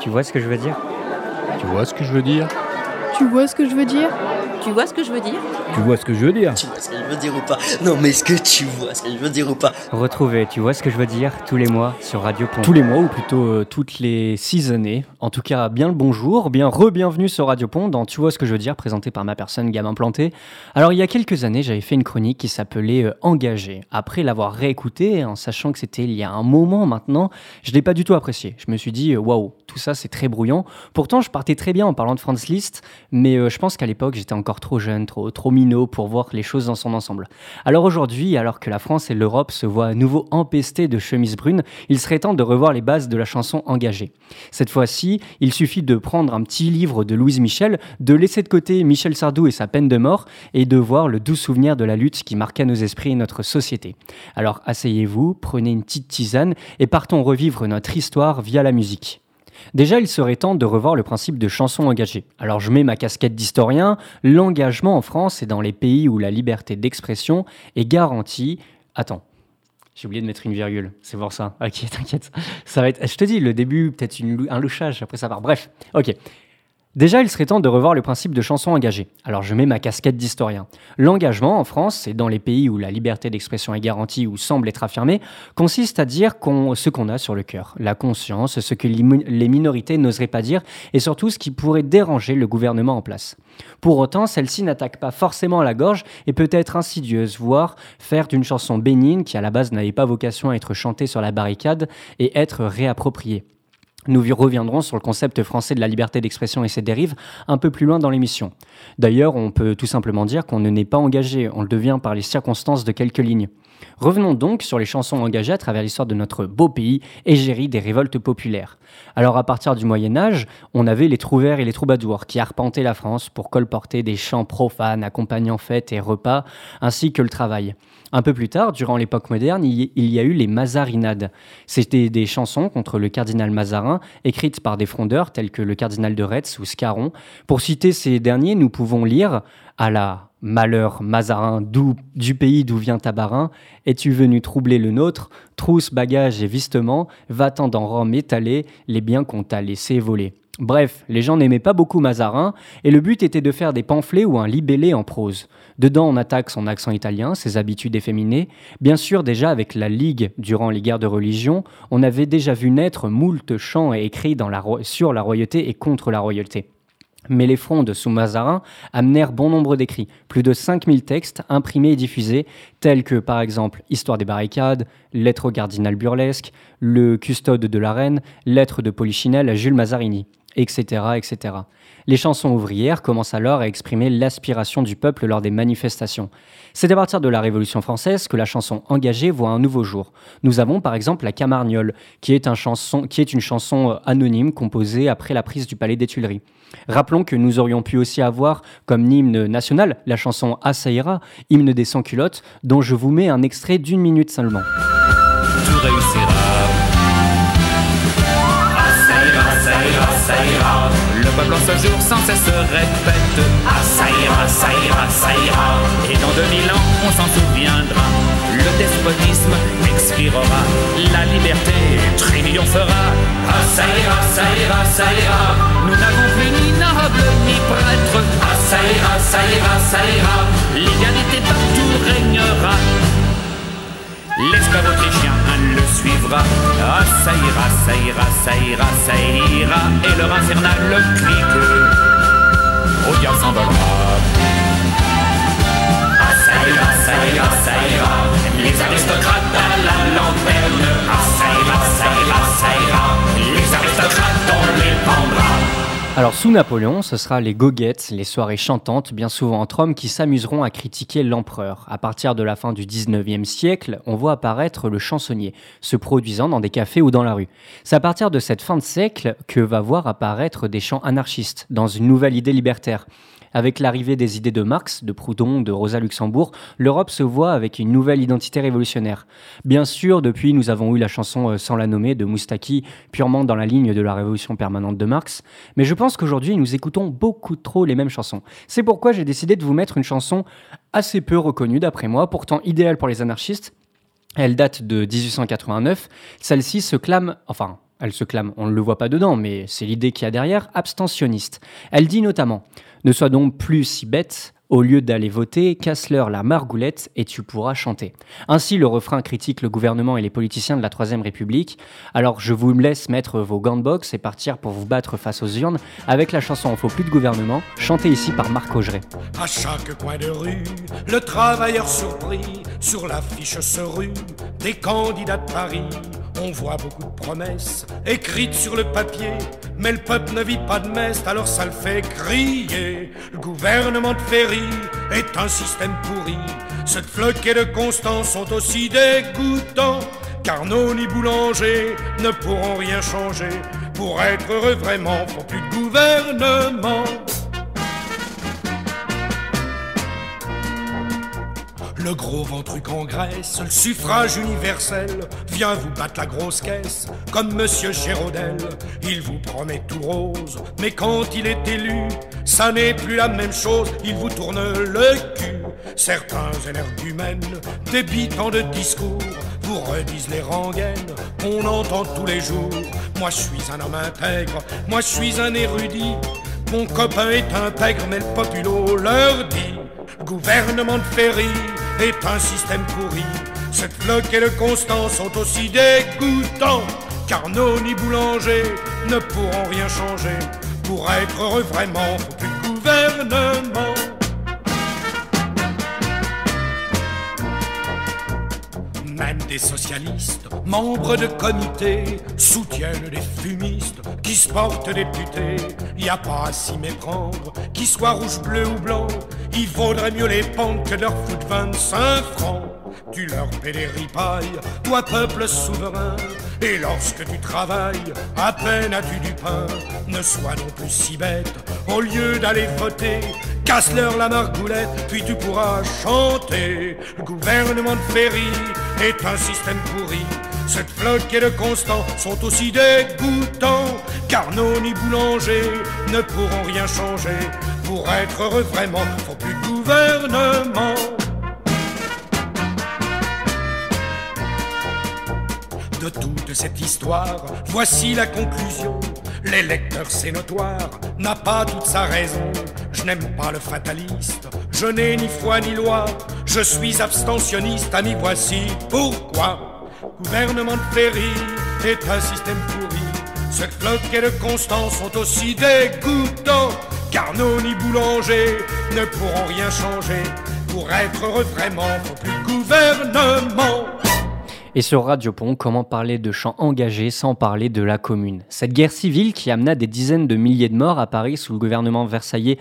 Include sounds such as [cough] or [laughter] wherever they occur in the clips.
Tu vois ce que je veux dire? Tu vois ce que je veux dire? Tu vois ce que je veux dire? Tu vois ce que je veux dire? Tu vois ce que je veux dire? Tu vois ce que je veux dire ou pas? Non mais est-ce que tu vois ce que je veux dire ou pas? Retrouvez, tu vois ce que je veux dire, tous les mois sur Radio Pont. Tous les mois, ou plutôt euh, toutes les six années. En tout cas, bien le bonjour, bien re-bienvenue sur Radio Pont dans Tu vois ce que je veux dire, présenté par ma personne Gamin Planté. Alors, il y a quelques années, j'avais fait une chronique qui s'appelait euh, Engagé. Après l'avoir réécoutée, en sachant que c'était il y a un moment maintenant, je l'ai pas du tout apprécié. Je me suis dit, euh, waouh, tout ça c'est très brouillon. Pourtant, je partais très bien en parlant de Franz Liszt, mais euh, je pense qu'à l'époque, j'étais encore trop jeune, trop, minot pour voir les choses dans son ensemble. Alors aujourd'hui, alors que la France et l'Europe se voient à nouveau empestés de chemises brunes, il serait temps de revoir les bases de la chanson engagée. Cette fois-ci, il suffit de prendre un petit livre de Louise Michel, de laisser de côté Michel Sardou et sa peine de mort, et de voir le doux souvenir de la lutte qui marqua nos esprits et notre société. Alors asseyez-vous, prenez une petite tisane, et partons revivre notre histoire via la musique. Déjà, il serait temps de revoir le principe de chanson engagée. Alors je mets ma casquette d'historien, l'engagement en France et dans les pays où la liberté d'expression est garantie. Attends, j'ai oublié de mettre une virgule, c'est pour ça. Ok, [laughs] t'inquiète. Ça va être, je te dis, le début, peut-être un louchage, après ça part. Bref, ok. Déjà, il serait temps de revoir le principe de chanson engagée. Alors je mets ma casquette d'historien. L'engagement en France, et dans les pays où la liberté d'expression est garantie ou semble être affirmée, consiste à dire ce qu'on a sur le cœur, la conscience, ce que les mi- les minorités n'oseraient pas dire, et surtout ce qui pourrait déranger le gouvernement en place. Pour autant, celle-ci n'attaque pas forcément la gorge et peut être insidieuse, voire faire d'une chanson bénigne qui à la base n'avait pas vocation à être chantée sur la barricade et être réappropriée. Nous reviendrons sur le concept français de la liberté d'expression et ses dérives un peu plus loin dans l'émission. D'ailleurs, on peut tout simplement dire qu'on ne n'est pas engagé, on le devient par les circonstances de quelques lignes. Revenons donc sur les chansons engagées à travers l'histoire de notre beau pays, égérie des révoltes populaires. Alors à partir du Moyen Âge, on avait les trouvères et les troubadours qui arpentaient la France pour colporter des chants profanes accompagnant fêtes et repas, ainsi que le travail. Un peu plus tard, durant l'époque moderne, il y- a eu les Mazarinades. C'était des chansons contre le cardinal Mazarin, écrites par des frondeurs tels que le cardinal de Retz ou Scarron. Pour citer ces derniers, nous pouvons lire à la Malheur Mazarin du pays d'où vient ta barin, es-tu venu troubler le nôtre? Trousse, bagages et vistements, va-t'en dans Rome étaler les biens qu'on t'a laissé voler. Bref, les gens n'aimaient pas beaucoup Mazarin, et le but était de faire des pamphlets ou un libellé en prose. Dedans, on attaque son accent italien, ses habitudes efféminées. Bien sûr, déjà avec la Ligue, durant les guerres de religion, on avait déjà vu naître moult chants et écrits sur la royauté et contre la royauté. Mais les frondes sous Mazarin amenèrent bon nombre d'écrits, plus de 5000 textes imprimés et diffusés, tels que par exemple Histoire des barricades, Lettre au cardinal burlesque, Le custode de la reine, Lettre de Polichinelle à Jules Mazarini, etc., etc. Les chansons ouvrières commencent alors à exprimer l'aspiration du peuple lors des manifestations. C'est à partir de la Révolution française que la chanson engagée voit un nouveau jour. Nous avons par exemple la Camargnole, qui est, une chanson euh, anonyme composée après la prise du Palais des Tuileries. Rappelons que nous aurions pu aussi avoir comme hymne national la chanson Assaïra, hymne des sans-culottes, dont je vous mets un extrait d'une minute seulement. En ce jour sans cesse répète. Ah, ça ira, ça ira, ça ira. Et dans 2000 ans, on s'en souviendra. Le despotisme expirera. La liberté triomphera. Ah, ça ira, ça ira, ça ira. Nous n'avons plus ni noble ni prêtre. Ah, ça ira, ça ira, ça ira. L'égalité partout régnera. L'esclave autrichien le suivra. Ah, ça ira, ça ira, ça ira, ça ira. Et leur infernal clique au diable s'envolera. Ah, ça ira, ça ira, ça ira. Les aristocrates à la lanterne. Ah, ça ira, ça ira, ça ira. Les aristocrates, on les pendra. Alors sous Napoléon, ce sera les goguettes, les soirées chantantes, bien souvent entre hommes, qui s'amuseront à critiquer l'empereur. À partir de la fin du 19e siècle, on voit apparaître le chansonnier, se produisant dans des cafés ou dans la rue. C'est à partir de cette fin de siècle que va voir apparaître des chants anarchistes, dans une nouvelle idée libertaire. Avec l'arrivée des idées de Marx, de Proudhon, de Rosa Luxembourg, l'Europe se voit avec une nouvelle identité révolutionnaire. Bien sûr, depuis, nous avons eu la chanson euh, Sans la nommer de Moustaki, purement dans la ligne de la révolution permanente de Marx, mais je pense qu'aujourd'hui, nous écoutons beaucoup trop les mêmes chansons. C'est pourquoi j'ai décidé de vous mettre une chanson assez peu reconnue d'après moi, pourtant idéale pour les anarchistes. Elle date de 1889. Celle-ci se clame, enfin, elle se clame, on ne le voit pas dedans, mais c'est l'idée qu'il y a derrière, abstentionniste. Elle dit notamment Ne sois donc plus si bête, au lieu d'aller voter, casse-leur la margoulette et tu pourras chanter. Ainsi, le refrain critique le gouvernement et les politiciens de la Troisième République. Alors, je vous laisse mettre vos gants de boxe et partir pour vous battre face aux urnes avec la chanson On faut plus de gouvernement, chantée ici par Marc Augeret. À chaque coin de rue, le travailleur surpris sur l'affiche se rue des candidats de Paris. On voit beaucoup de promesses écrites sur le papier, mais le peuple ne vit pas de messe, alors ça le fait crier. Le gouvernement de Ferry est un système pourri. Cette flotte et de Constance sont aussi dégoûtants, car nos ni boulangers ne pourront rien changer. Pour être heureux vraiment, faut plus de gouvernement. Le gros ventruc en Grèce, le suffrage universel vient vous battre la grosse caisse comme Monsieur Géraudel. Il vous promet tout rose, mais quand il est élu, ça n'est plus la même chose. Il vous tourne le cul. Certains énergumènes, débitants de discours, vous redisent les rengaines qu'on entend tous les jours. Moi je suis un homme intègre, moi je suis un érudit. Mon copain est intègre, mais le populo leur dit Gouvernement de Ferry est un système pourri. Cette flotte et le constant sont aussi dégoûtants, car nos ni boulangers ne pourront rien changer. Pour être heureux vraiment, faut plus de gouvernement. Des socialistes, membres de comités, soutiennent les fumistes qui se portent députés. Y a pas à s'y méprendre, qu'ils soient rouge, bleu ou blanc, il vaudrait mieux les pendre que leur foutre 25 francs. Tu leur paies des ripailles, toi peuple souverain, et lorsque tu travailles, à peine as-tu du pain. Ne sois non plus si bête, au lieu d'aller voter, casse-leur la margoulette, puis tu pourras chanter. Le gouvernement de Ferry est un système pourri. Cette flotte et le constant sont aussi dégoûtants, car nos ni boulangers ne pourront rien changer. Pour être heureux vraiment, faut plus de gouvernement. De toute cette histoire, voici la conclusion. L'électeur, c'est notoire, n'a pas toute sa raison. Je n'aime pas le fataliste, je n'ai ni foi ni loi. Je suis abstentionniste, ami, voici pourquoi. Gouvernement de Ferry est un système pourri. Cette flotte et le constant sont aussi dégoûtants, car nos ni boulangers ne pourront rien changer. Pour être heureux vraiment, faut plus de gouvernement. Et sur Radio Pont, comment parler de chants engagés sans parler de la commune? Cette guerre civile qui amena des dizaines de milliers de morts à Paris sous le gouvernement versaillais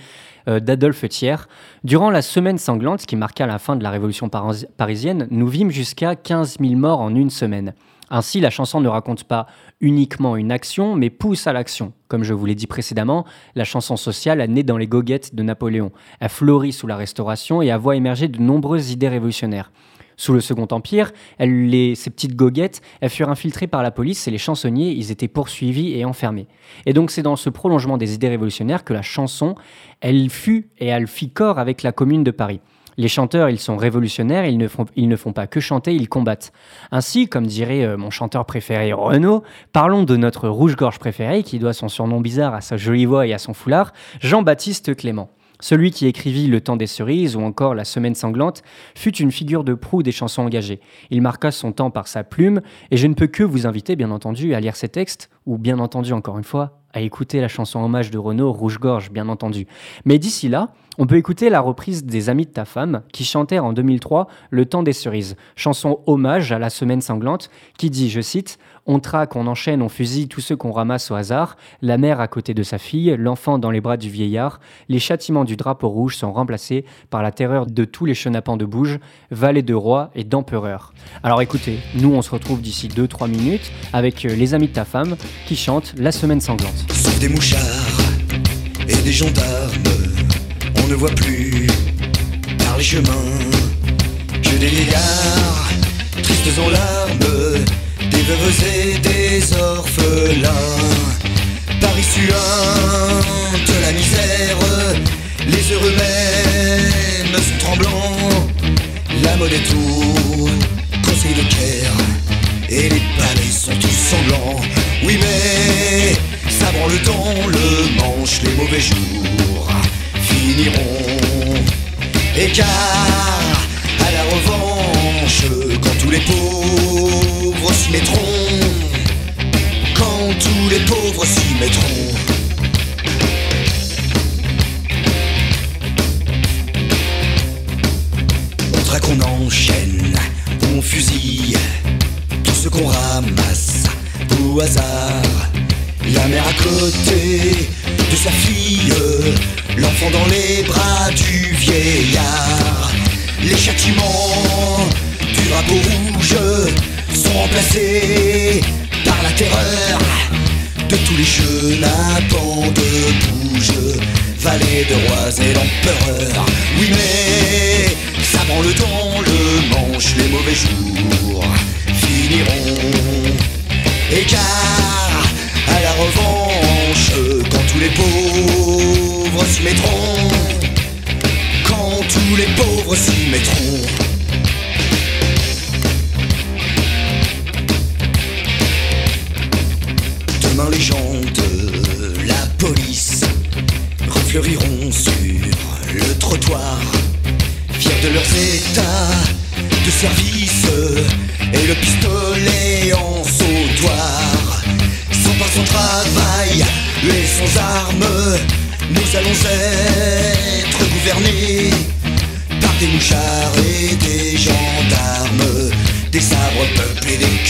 euh, d'Adolphe Thiers. Durant la semaine sanglante qui marqua la fin de la révolution paris- parisienne, nous vîmes jusqu'à 15 000 morts en une semaine. Ainsi, la chanson ne raconte pas uniquement une action, mais pousse à l'action. Comme je vous l'ai dit précédemment, la chanson sociale a né dans les goguettes de Napoléon. Elle fleurit sous la Restauration et a voit émerger de nombreuses idées révolutionnaires. Sous le Second Empire, ces petites goguettes, elles furent infiltrées par la police et les chansonniers, ils étaient poursuivis et enfermés. Et donc c'est dans ce prolongement des idées révolutionnaires que la chanson, elle fut et elle fit corps avec la Commune de Paris. Les chanteurs, ils sont révolutionnaires, ils ne font, ils ne font pas que chanter, ils combattent. Ainsi, comme dirait euh, mon chanteur préféré Renaud, parlons de notre rouge-gorge préféré, qui doit son surnom bizarre à sa jolie voix et à son foulard, Jean-Baptiste Clément. Celui qui écrivit Le temps des cerises ou encore La semaine sanglante fut une figure de proue des chansons engagées. Il marqua son temps par sa plume et je ne peux que vous inviter bien entendu à lire ses textes ou bien entendu encore une fois à écouter la chanson hommage de Renaud Rouge-Gorge bien entendu. Mais d'ici là, on peut écouter la reprise des Amis de ta femme qui chantèrent en 2003 Le temps des cerises, chanson hommage à la semaine sanglante qui dit, je cite, On traque, on enchaîne, on fusille tous ceux qu'on ramasse au hasard, la mère à côté de sa fille, l'enfant dans les bras du vieillard, les châtiments du drapeau rouge sont remplacés par la terreur de tous les chenapans de bouge, valets de rois et d'empereurs. Alors écoutez, nous on se retrouve d'ici 2-3 minutes avec euh, les Amis de ta femme qui chantent La semaine sanglante. Sauf des mouchards et des gendarmes, on ne voit plus par les chemins. Que des tristes en larmes, veuves et des orphelins. Paris suinte, la misère, les heureux même sont tremblants, la mode est tout, conseil de Caire, et les palais sont tous sanglants. Oui mais ça le dans le manche, les mauvais jours finiront. Et car à la revanche, quand tous les pauvres s'y mettront, quand tous les pauvres s'y mettront. On traque, on enchaîne, on fusille tout ce qu'on ramasse au hasard. La mère à côté de sa fille, l'enfant dans les bras du vieillard. Les châtiments du drapeau rouge sont remplacés par la terreur de tous les jeunes à de bouge, valet de rois et l'empereur. Oui mais ça prend le temps, le manche, les mauvais jours finiront. Et car à la revanche, quand tous les pauvres s'y mettront, quand tous les pauvres s'y mettront. Refleuriront sur le trottoir, fiers de leurs états de service et le pistolet en sautoir. Sans par son travail et sans armes, nous allons être gouvernés par des mouchards et des gendarmes, des sabres peuplés des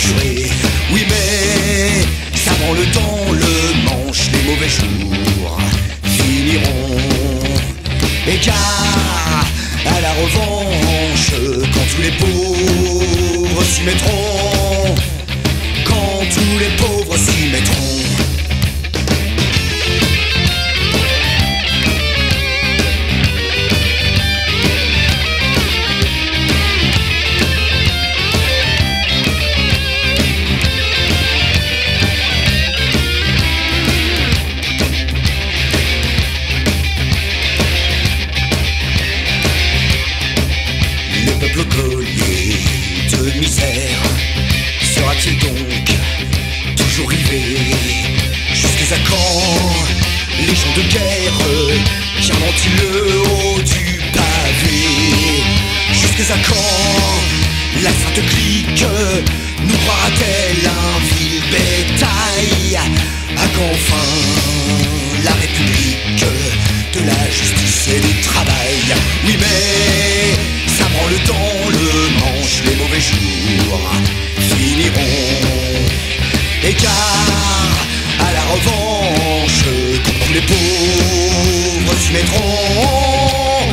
Quand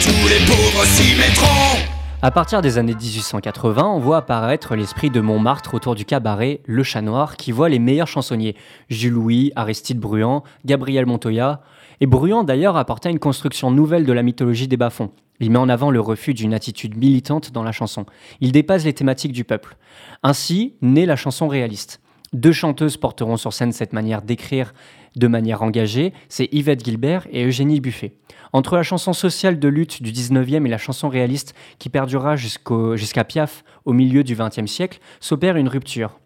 tous les pauvres s'y mettront À partir des années 1880, on voit apparaître l'esprit de Montmartre autour du cabaret Le Chat Noir qui voit les meilleurs chansonniers, Jules Louis, Aristide Bruand, Gabriel Montoya. Et Bruand d'ailleurs apporta une construction nouvelle de la mythologie des bas-fonds. Il met en avant le refus d'une attitude militante dans la chanson. Il dépasse les thématiques du peuple. Ainsi naît la chanson réaliste. Deux chanteuses porteront sur scène cette manière d'écrire de manière engagée, c'est Yvette Gilbert et Eugénie Buffet. Entre la chanson sociale de lutte du 19e et la chanson réaliste qui perdurera jusqu'à Piaf au milieu du 20e siècle, s'opère une rupture.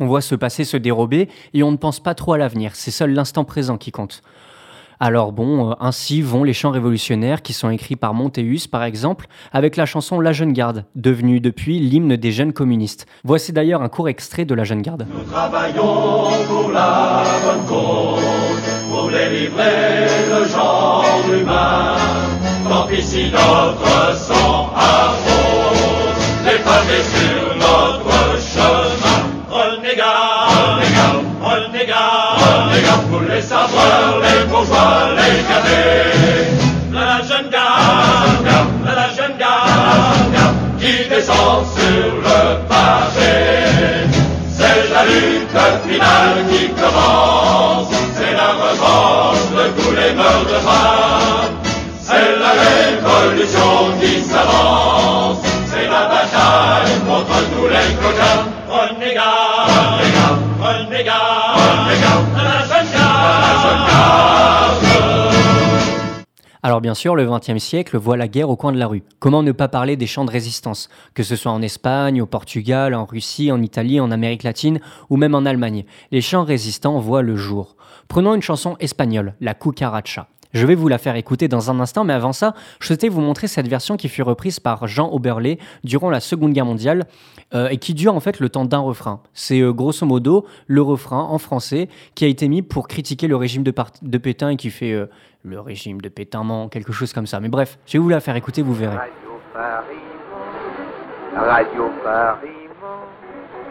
On voit ce passé se dérober et on ne pense pas trop à l'avenir, c'est seul l'instant présent qui compte. Alors bon, euh, ainsi vont les chants révolutionnaires qui sont écrits par Montéus par exemple, avec la chanson La Jeune Garde, devenue depuis l'hymne des jeunes communistes. Voici d'ailleurs un court extrait de La Jeune Garde. Travaillons pour la bonne cause, pour délivrer le genre humain. Tant notre sang sur le pavé. C'est la lutte finale qui commence, c'est la revanche de tous les meurtres. C'est la révolution qui s'avance, c'est la bataille contre tous les coquins. Alors bien sûr, le XXe siècle voit la guerre au coin de la rue. Comment ne pas parler des chants de résistance, que ce soit en Espagne, au Portugal, en Russie, en Italie, en Amérique latine ou même en Allemagne? Les chants résistants voient le jour. Prenons une chanson espagnole, la cucaracha. Je vais vous la faire écouter dans un instant, mais avant ça, je souhaitais vous montrer cette version qui fut reprise par Jean Oberlé durant la Seconde Guerre mondiale euh, et qui dure en fait le temps d'un refrain. C'est euh, grosso modo le refrain en français qui a été mis pour critiquer le régime de, Pétain et qui fait euh, le régime de Pétain ment, quelque chose comme ça. Mais bref, je vais vous la faire écouter, vous verrez. Radio Paris, Radio Paris,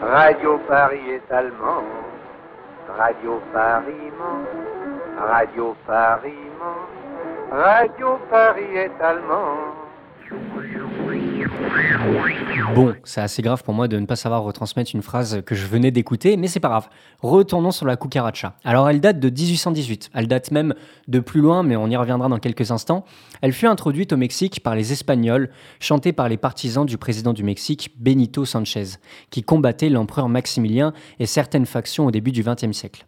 Radio Paris est allemand, Radio Paris, Radio Paris, Radio Paris est allemand. Bon, c'est assez grave pour moi de ne pas savoir retransmettre une phrase que je venais d'écouter, mais c'est pas grave. Retournons sur la cucaracha. Alors elle date de 1818, elle date même de plus loin, mais on y reviendra dans quelques instants. Elle fut introduite au Mexique par les Espagnols, chantée par les partisans du président du Mexique, Benito Sanchez, qui combattait l'empereur Maximilien et certaines factions au début du XXe siècle.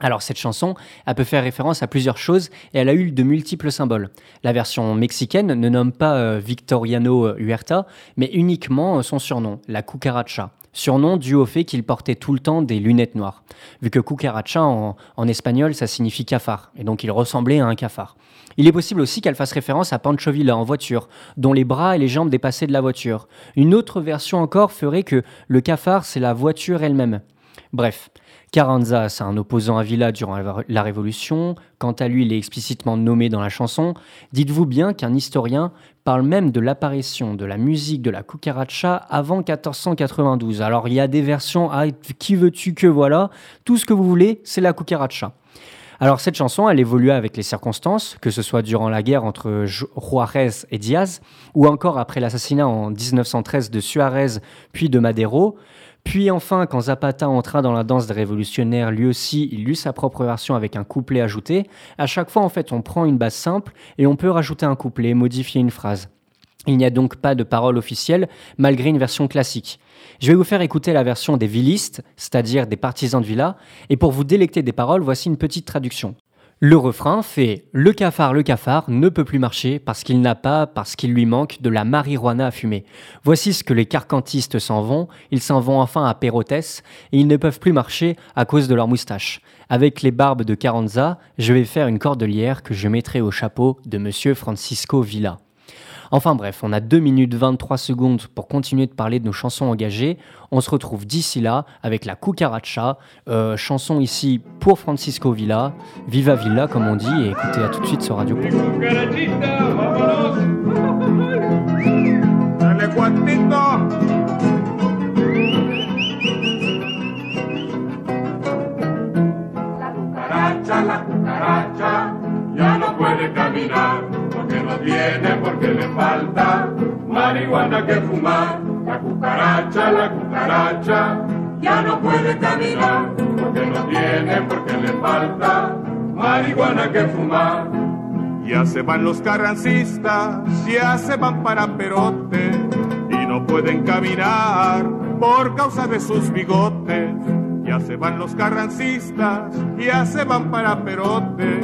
Alors cette chanson, elle peut faire référence à plusieurs choses et elle a eu de multiples symboles. La version mexicaine ne nomme pas euh, Victoriano Huerta, mais uniquement euh, son surnom, la cucaracha. Surnom dû au fait qu'il portait tout le temps des lunettes noires. Vu que cucaracha en, en espagnol, ça signifie cafard, et donc il ressemblait à un cafard. Il est possible aussi qu'elle fasse référence à Pancho Villa en voiture, dont les bras et les jambes dépassaient de la voiture. Une autre version encore ferait que le cafard, c'est la voiture elle-même. Bref, Carranza, c'est un opposant à Villa durant la Révolution. Quant à lui, il est explicitement nommé dans la chanson. Dites-vous bien qu'un historien parle même de l'apparition de la musique de la cucaracha avant 1492. Alors il y a des versions ah, qui veux-tu que voilà, tout ce que vous voulez, c'est la cucaracha. Alors cette chanson, elle évolua avec les circonstances, que ce soit durant la guerre entre Juarez et Diaz, ou encore après l'assassinat en 1913 de Suarez puis de Madero. Puis enfin, quand Zapata entra dans la danse des révolutionnaires, lui aussi, il eut sa propre version avec un couplet ajouté. À chaque fois, en fait, on prend une base simple et on peut rajouter un couplet, modifier une phrase. Il n'y a donc pas de parole officielle, malgré une version classique. Je vais vous faire écouter la version des villistes, c'est-à-dire des partisans de Villa, et pour vous délecter des paroles, voici une petite traduction. Le refrain fait Le cafard, le cafard ne peut plus marcher parce qu'il n'a pas, parce qu'il lui manque de la marijuana à fumer. Voici ce que les carcantistes s'en vont. Ils s'en vont enfin à Pérotes et ils ne peuvent plus marcher à cause de leurs moustaches. Avec les barbes de Carranza, je vais faire une cordelière que je mettrai au chapeau de monsieur Francisco Villa. Enfin bref, on a 2 minutes 23 secondes pour continuer de parler de nos chansons engagées. On se retrouve d'ici là avec la Cucaracha, euh, chanson ici pour Francisco Villa, Viva Villa comme on dit, et écoutez à tout de suite sur Radio porque no tiene, porque le falta marihuana que fumar. La cucaracha, la cucaracha, ya no puede caminar, porque no tiene, porque le falta marihuana que fumar. Ya se van los carrancistas, ya se van para Perote, y no pueden caminar por causa de sus bigotes. Ya se van los carrancistas, ya se van para Perote,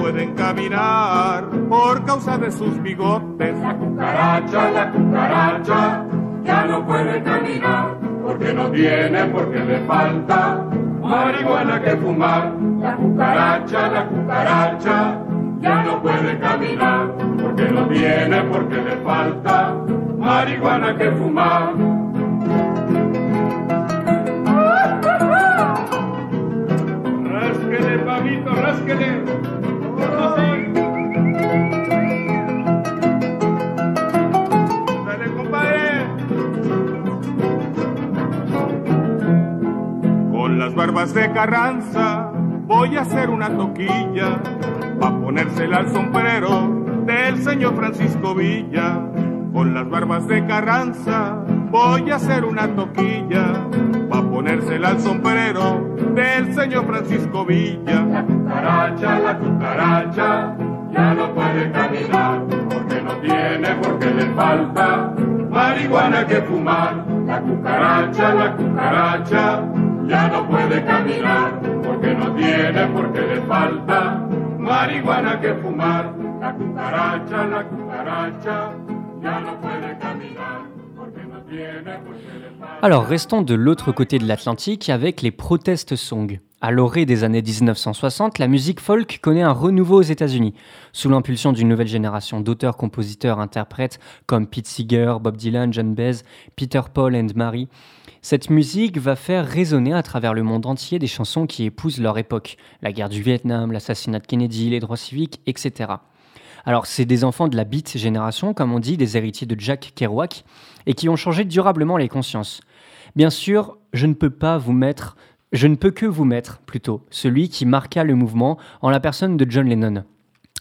pueden caminar por causa de sus bigotes. La cucaracha, la cucaracha, ya no puede caminar porque no tiene, porque le falta marihuana que fumar. La cucaracha, la cucaracha, ya no puede caminar porque no tiene, porque le falta marihuana que fumar. Barbas de Carranza voy a hacer una toquilla pa' ponérsela al sombrero del señor Francisco Villa. Con las barbas de Carranza voy a hacer una toquilla pa' ponérsela al sombrero del señor Francisco Villa. La cucaracha, la cucaracha, ya no puede caminar, porque no tiene, porque le falta marihuana que fumar. La cucaracha, la cucaracha, Alors restons de l'autre côté de l'Atlantique avec les protest songs. À l'orée des années 1960, la musique folk connaît un renouveau aux États-Unis, sous l'impulsion d'une nouvelle génération d'auteurs, compositeurs, interprètes comme Pete Seeger, Bob Dylan, John Baez, Peter Paul and Mary. Cette musique va faire résonner à travers le monde entier des chansons qui épousent leur époque, la guerre du Vietnam, l'assassinat de Kennedy, les droits civiques, etc. Alors c'est des enfants de la beat génération, comme on dit, des héritiers de Jack Kerouac, et qui ont changé durablement les consciences. Bien sûr, je ne peux pas vous mettre je ne peux que vous mettre, plutôt, celui qui marqua le mouvement en la personne de John Lennon.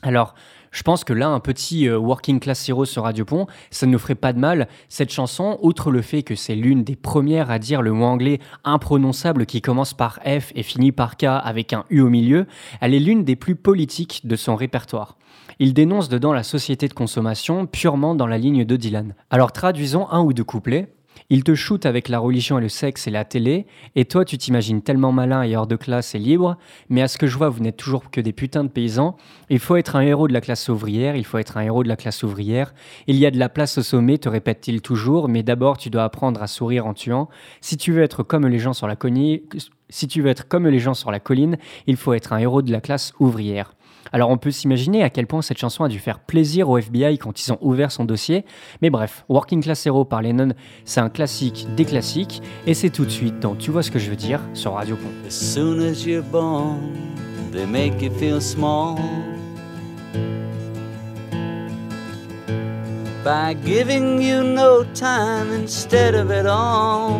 Alors, je pense que là, un petit euh, Working Class Hero sur Radio Pont, ça ne nous ferait pas de mal. Cette chanson, outre le fait que c'est l'une des premières à dire le mot anglais imprononçable qui commence par F et finit par K avec un U au milieu, elle est l'une des plus politiques de son répertoire. Il dénonce dedans la société de consommation purement dans la ligne de Dylan. Alors traduisons un ou deux couplets. Il te shoot avec la religion et le sexe et la télé, et toi tu t'imagines tellement malin et hors de classe et libre, mais à ce que je vois vous n'êtes toujours que des putains de paysans, il faut être un héros de la classe ouvrière, il faut être un héros de la classe ouvrière, il y a de la place au sommet, te répète-t-il toujours, mais d'abord tu dois apprendre à sourire en tuant, si tu veux être comme les gens sur la colline, il faut être un héros de la classe ouvrière. Alors on peut s'imaginer à quel point cette chanson a dû faire plaisir au FBI quand ils ont ouvert son dossier. Mais bref, Working Class Hero par Lennon, c'est un classique des classiques. Et c'est tout de suite dans Tu vois ce que je veux dire sur Radio Pont. Soon as you're born, they make you feel small. By giving you no time instead of it all.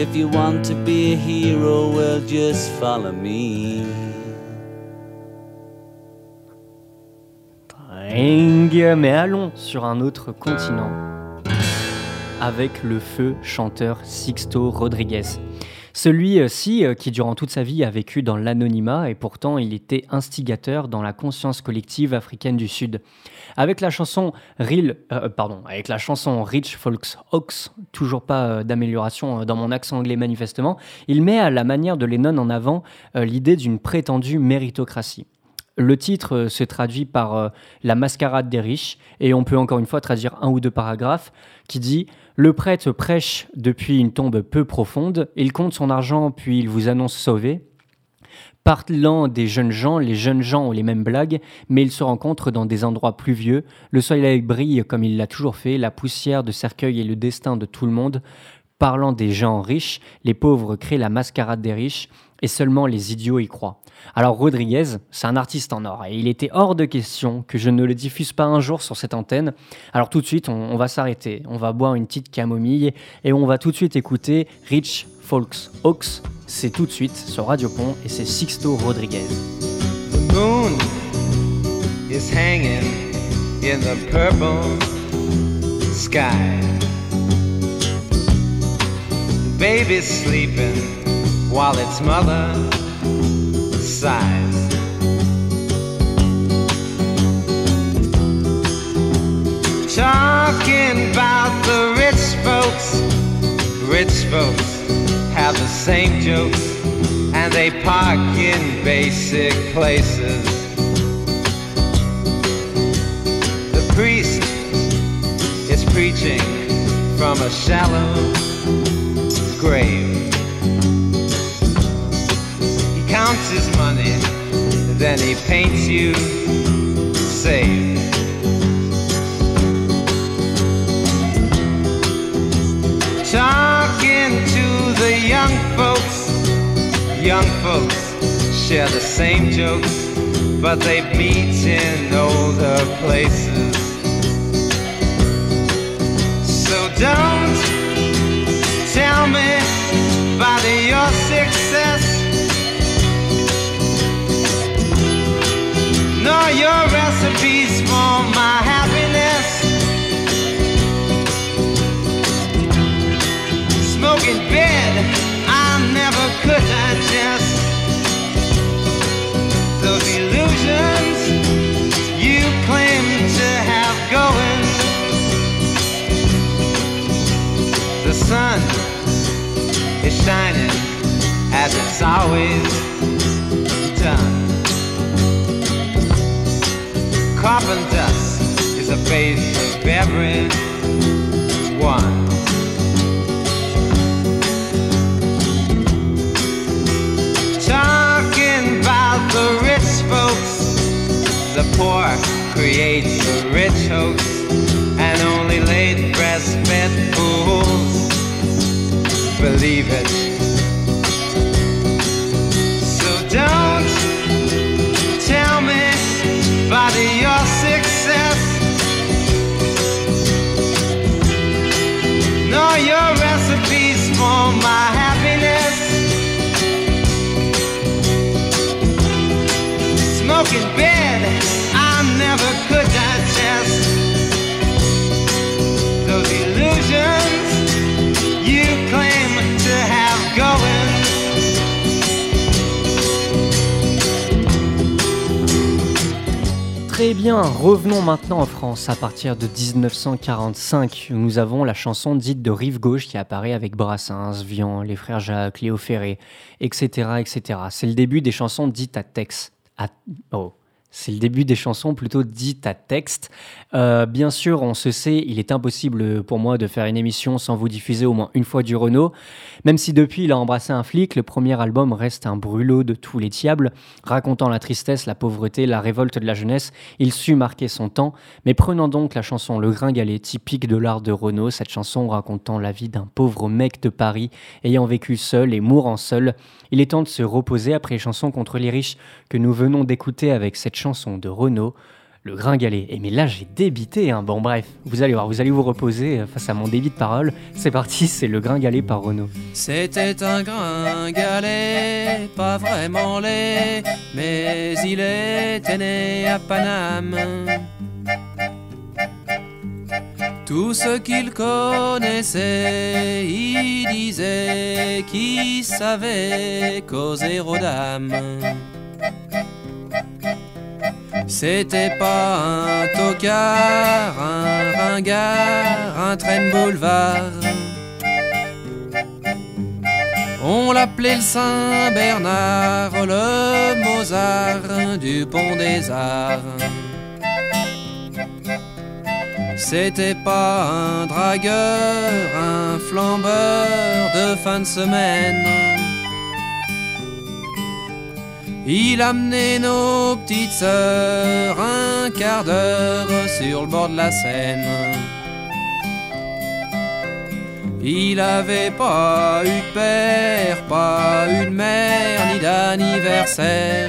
If you want to be a hero, well, just follow me. Mais allons sur un autre continent avec le feu chanteur Sixto Rodriguez. Celui-ci euh, qui durant toute sa vie a vécu dans l'anonymat et pourtant il était instigateur dans la conscience collective africaine du Sud. Avec la chanson Real, euh, pardon, avec la chanson Rich Folks Ox, toujours pas euh, d'amélioration dans mon accent anglais manifestement, il met à la manière de Lennon en avant l'idée d'une prétendue méritocratie. Le titre se traduit par la mascarade des riches et on peut encore une fois traduire un ou deux paragraphes qui dit le prêtre prêche depuis une tombe peu profonde, il compte son argent puis il vous annonce sauvé. Parlant des jeunes gens, les jeunes gens ont les mêmes blagues, mais ils se rencontrent dans des endroits pluvieux. Le soleil brille comme il l'a toujours fait, la poussière de cercueil est le destin de tout le monde. Parlant des gens riches, les pauvres créent la mascarade des riches, et seulement les idiots y croient. Alors Rodriguez, c'est un artiste en or et il était hors de question que je ne le diffuse pas un jour sur cette antenne. Alors tout de suite, on, va s'arrêter, on va boire une petite camomille et on va tout de suite écouter Rich Folks Hawks. C'est tout de suite sur Radio Pont et c'est Sixto Rodriguez. The moon is hanging in the purple sky. Baby's sleeping while its mother sighs. Talking about the rich folks, rich folks have the same jokes and they park in basic places. The priest is preaching from a shallow grave counts his money, then he paints you safe. Talking to the young folks, young folks share the same jokes, but they meet in older places. So don't tell me about your success. Nor your recipes for my happiness. Smoking bed, I never could digest those illusions you claim to have going. The sun is shining as it's always Carbon dust is a base of every one. Talking about the rich folks, the poor create the rich hoax, and only late breastfed fools believe it. Très bien, revenons maintenant en France. À partir de 1945, nous avons la chanson dite de Rive Gauche qui apparaît avec Brassens, Vian, les frères Jacques, Léo Ferré, etc. etc. C'est le début des chansons dites à texte. À... Oh. C'est le début des chansons plutôt dites à texte. Euh, bien sûr, on se sait, il est impossible pour moi de faire une émission sans vous diffuser au moins une fois du Renault. Même si depuis il a embrassé un flic, le premier album reste un brûlot de tous les diables. Racontant la tristesse, la pauvreté, la révolte de la jeunesse, il sut marquer son temps. Mais prenons donc la chanson Le Gringalet, typique de l'art de Renault, cette chanson racontant la vie d'un pauvre mec de Paris, ayant vécu seul et mourant seul. Il est temps de se reposer après les chansons contre les riches que nous venons d'écouter avec cette chanson de Renault, le gringalet. Et mais là, j'ai débité. Hein. Bon, bref, vous allez voir, vous allez vous reposer euh, face à mon débit de parole. C'est parti, c'est le gringalet par Renaud. C'était un gringalet, pas vraiment laid, mais il était né à Paname. Tout ce qu'il connaissait, il disait qu'il savait causer aux. C'était pas un tocard, un ringard, un train boulevard. On l'appelait le Saint-Bernard, le Mozart du pont des Arts. C'était pas un dragueur, un flambeur de fin de semaine. Il amenait nos petites sœurs un quart d'heure sur le bord de la Seine. Il avait pas eu de père, pas eu de mère, ni d'anniversaire.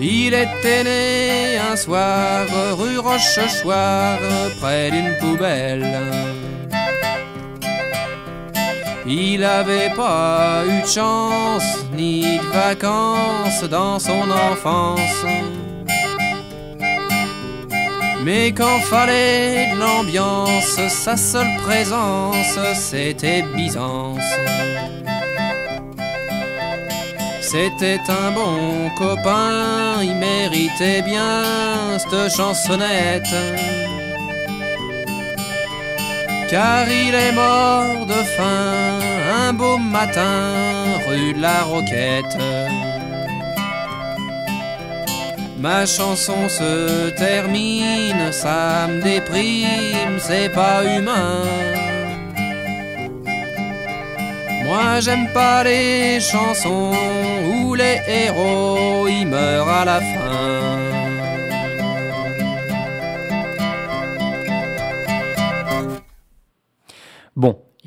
Il était né un soir rue Rochechouart, près d'une poubelle. Il avait pas eu de chance ni de vacances dans son enfance. Mais quand fallait de l'ambiance, sa seule présence, c'était Byzance. C'était un bon copain, il méritait bien cette chansonnette. Car il est mort de faim un beau matin rue de la Roquette. Ma chanson se termine, ça me déprime, c'est pas humain. Moi j'aime pas les chansons où les héros y meurent à la fin.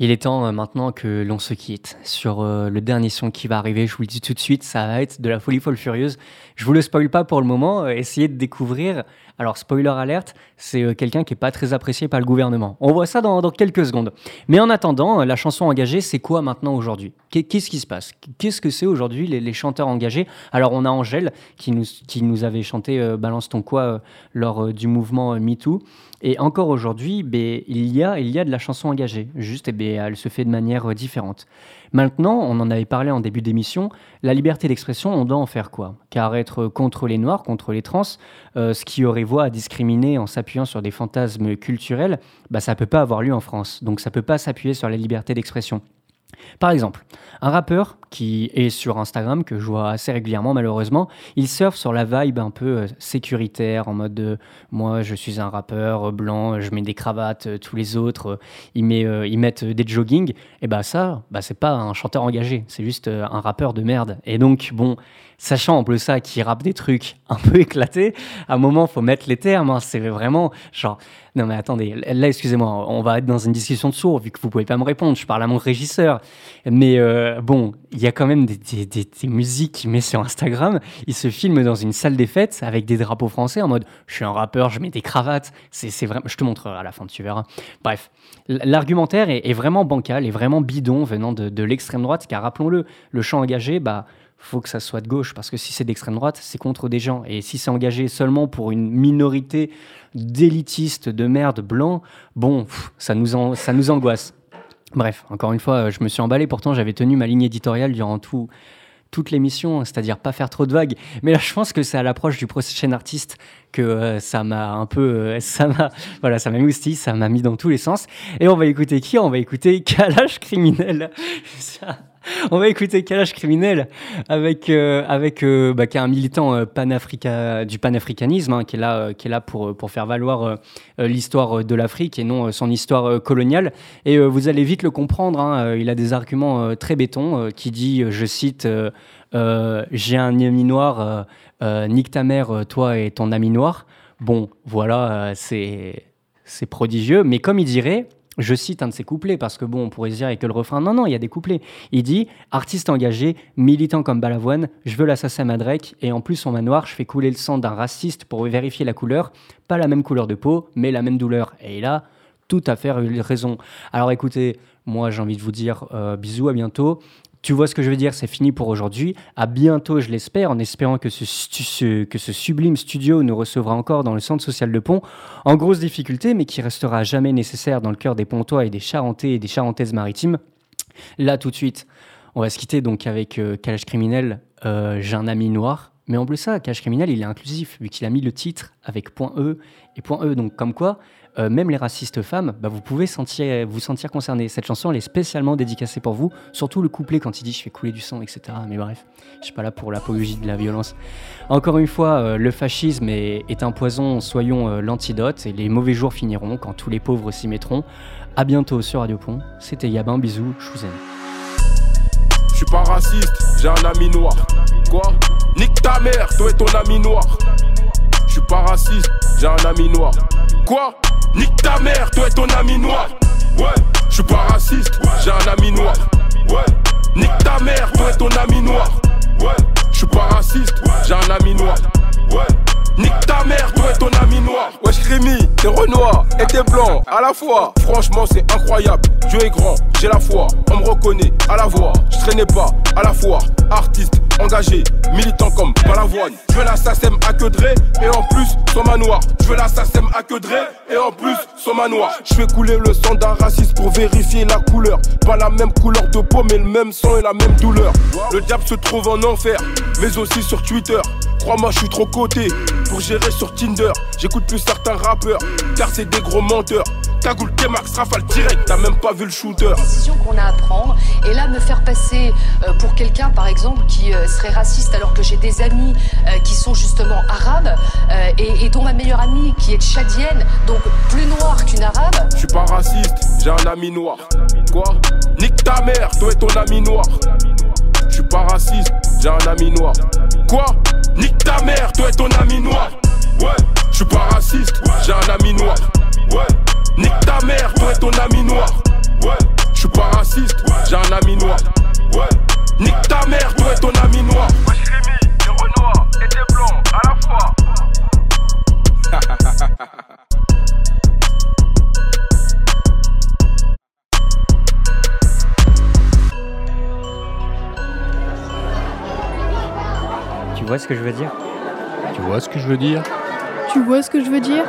Il est temps euh, maintenant que l'on se quitte sur euh, le dernier son qui va arriver. Je vous le dis tout de suite, ça va être de la folie folle furieuse. Je vous le spoil pas pour le moment. euh, essayez de découvrir. Alors, spoiler alerte, c'est euh, quelqu'un qui est pas très apprécié par le gouvernement. On voit ça dans, dans quelques secondes. Mais en attendant, euh, la chanson engagée, c'est quoi maintenant aujourd'hui? Qu'est- Qu'est-ce qui se passe? Qu'est-ce que c'est aujourd'hui les, chanteurs engagés? Alors, on a Angèle qui nous, qui nous avait chanté euh, Balance ton quoi lors du mouvement MeToo. Et encore aujourd'hui, ben, il, y a, il y a de la chanson engagée. Juste, eh ben, elle se fait de manière différente. Maintenant, on en avait parlé en début d'émission, la liberté d'expression, on doit en faire quoi? Car être contre les noirs, contre les trans, euh, ce qui aurait voie à discriminer en s'appuyant sur des fantasmes culturels, bah, ça peut pas avoir lieu en France. Donc ça peut pas s'appuyer sur la liberté d'expression. Par exemple, un rappeur qui est sur Instagram, que je vois assez régulièrement malheureusement, il surfe sur la vibe un peu euh, sécuritaire, en mode euh, moi je suis un rappeur euh, blanc, je mets des cravates, tous les autres ils, met- mettent des jogging, et bah ça, bah c'est pas un chanteur engagé, c'est juste un rappeur de merde. Et donc bon, sachant en plus ça qui rappe des trucs [laughs] un peu éclatés, à un moment faut mettre les termes, hein, c'est vraiment genre non mais attendez, là excusez-moi, on va être dans une discussion de sourds vu que vous pouvez pas me répondre, je parle à mon régisseur. Mais euh, bon, il y a quand même des, des- musiques qu'il met sur Instagram, il se filme dans une salle des fêtes avec des drapeaux français en mode je suis un rappeur, je mets des cravates, c'est vraiment, je te montrerai à la fin, tu verras. Bref, l'argumentaire est, est vraiment bancal et vraiment bidon venant de, de l'extrême droite, car rappelons-le, le champ engagé, bah faut que ça soit de gauche, parce que si c'est d'extrême droite, c'est contre des gens. Et si c'est engagé seulement pour une minorité d'élitistes de merde blancs, bon, ça nous, ça nous angoisse. Bref, encore une fois, euh, je me suis emballé, pourtant j'avais tenu ma ligne éditoriale durant tout, toute l'émission, hein, c'est-à-dire pas faire trop de vagues. Mais là, je pense que c'est à l'approche du prochain artiste que euh, ça m'a un peu, euh, ça m'a, voilà, ça m'a moustillé, ça m'a mis dans tous les sens. Et on va écouter qui? On va écouter Kalash Criminel. [laughs] Ça- [laughs] on va écouter Kalash Criminel avec, euh, avec euh, bah, qui est un militant euh, du panafricanisme, hein, qui est là, qui est là pour, pour faire valoir l'histoire de l'Afrique et non son histoire coloniale. Et vous allez vite le comprendre, hein, il a des arguments très bétons qui dit, je cite, j'ai un ami noir, nique ta mère, toi et ton ami noir. Bon, voilà, c'est prodigieux, mais comme il dirait, Je cite un de ses couplets parce que bon, on pourrait se dire il y a que le refrain. Non, non, il y a des couplets. Il dit Artiste engagé, militant comme Balavoine, je veux l'assassin Drake et en plus en manoir, je fais couler le sang d'un raciste pour vérifier la couleur. Pas la même couleur de peau, mais la même douleur. Et là, tout à fait raison. Alors écoutez, moi j'ai envie de vous dire euh, bisous, à bientôt. Tu vois ce que je veux dire, c'est fini pour aujourd'hui. À bientôt, je l'espère, en espérant que ce, sublime studio nous recevra encore dans le centre social de Pont, en grosse difficulté, mais qui restera jamais nécessaire dans le cœur des Pontois et des Charentais et des Charentaises maritimes. Là, tout de suite, on va se quitter donc avec euh, Criminel, euh, J'ai un ami noir. Mais en plus ça, Calage Criminel, il est inclusif, vu qu'il a mis le titre avec point E et point E. Donc comme quoi, euh, même les racistes femmes, bah, vous pouvez vous sentir concernés. Cette chanson, elle est spécialement dédicacée pour vous, surtout le couplet quand il dit je fais couler du sang, etc. Mais bref, je suis pas là pour l'apologie de la violence. Encore une fois, euh, le fascisme est, est un poison, soyons euh, l'antidote, et les mauvais jours finiront quand tous les pauvres s'y mettront. À bientôt sur Radio Pont. C'était Yabin, bisous, je vous aime. Je suis pas raciste, j'ai un ami noir. Quoi? Nique ta mère, toi et ton ami noir. Je suis pas raciste, j'ai un ami noir. Quoi? Nique ta mère, toi et ton ami noir. Ouais, je suis pas raciste, j'ai un ami noir. Ouais, nique ta mère, toi et ton ami noir. Ouais, je suis pas raciste, j'ai un ami noir. Ouais. Nique ta mère, toi et ton ami noir. Wesh Rémi, t'es Renoir et t'es blanc à la fois. Franchement, c'est incroyable. Dieu est grand, j'ai la foi. On me reconnaît à la voix. Je traînais pas à la foire. Artiste, engagé, militant comme Balavoine. Je veux la SACEM à que Dre et en plus, son manoir. Je veux la SACEM à que Dre et en plus, son manoir. Je fais couler le sang d'un raciste pour vérifier la couleur. Pas la même couleur de peau, mais le même sang et la même douleur. Le diable se trouve en enfer, mais aussi sur Twitter. Crois-moi, je suis trop coté pour gérer sur Tinder. J'écoute plus certains rappeurs, car c'est des gros menteurs. Cagoule, T-Max, rafale direct, t'as même pas vu le shooter. décision qu'on a à prendre. Et là, me faire passer euh, pour quelqu'un, par exemple, qui euh, serait raciste, alors que j'ai des amis euh, qui sont justement arabes, et, et dont ma meilleure amie qui est tchadienne, donc plus noire qu'une arabe. Je suis pas raciste, j'ai un ami noir. Quoi? Nique ta mère, toi et ton ami noir. Je suis pas raciste, j'ai un ami noir. Quoi? Nique ta mère, toi et ton ami noir. Ouais, je suis pas raciste, j'ai un ami noir. Ouais, nique ta mère, toi et ton ami noir. Ouais, je suis pas raciste, j'ai un ami noir. Ouais, nique ta mère, toi et ton ami noir. T'es Renoir et t'es blanc à la fois. Tu vois ce que je veux dire? Tu vois ce que je veux dire? Tu vois ce que je veux dire?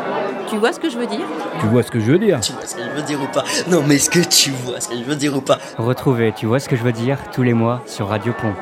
Tu vois ce que je veux dire? Tu vois ce que je veux dire? Tu vois ce que je veux dire ou pas? Non mais est-ce que tu vois ce que je veux dire ou pas? Retrouvez, tu vois ce que je veux dire, tous les mois sur Radio Pont.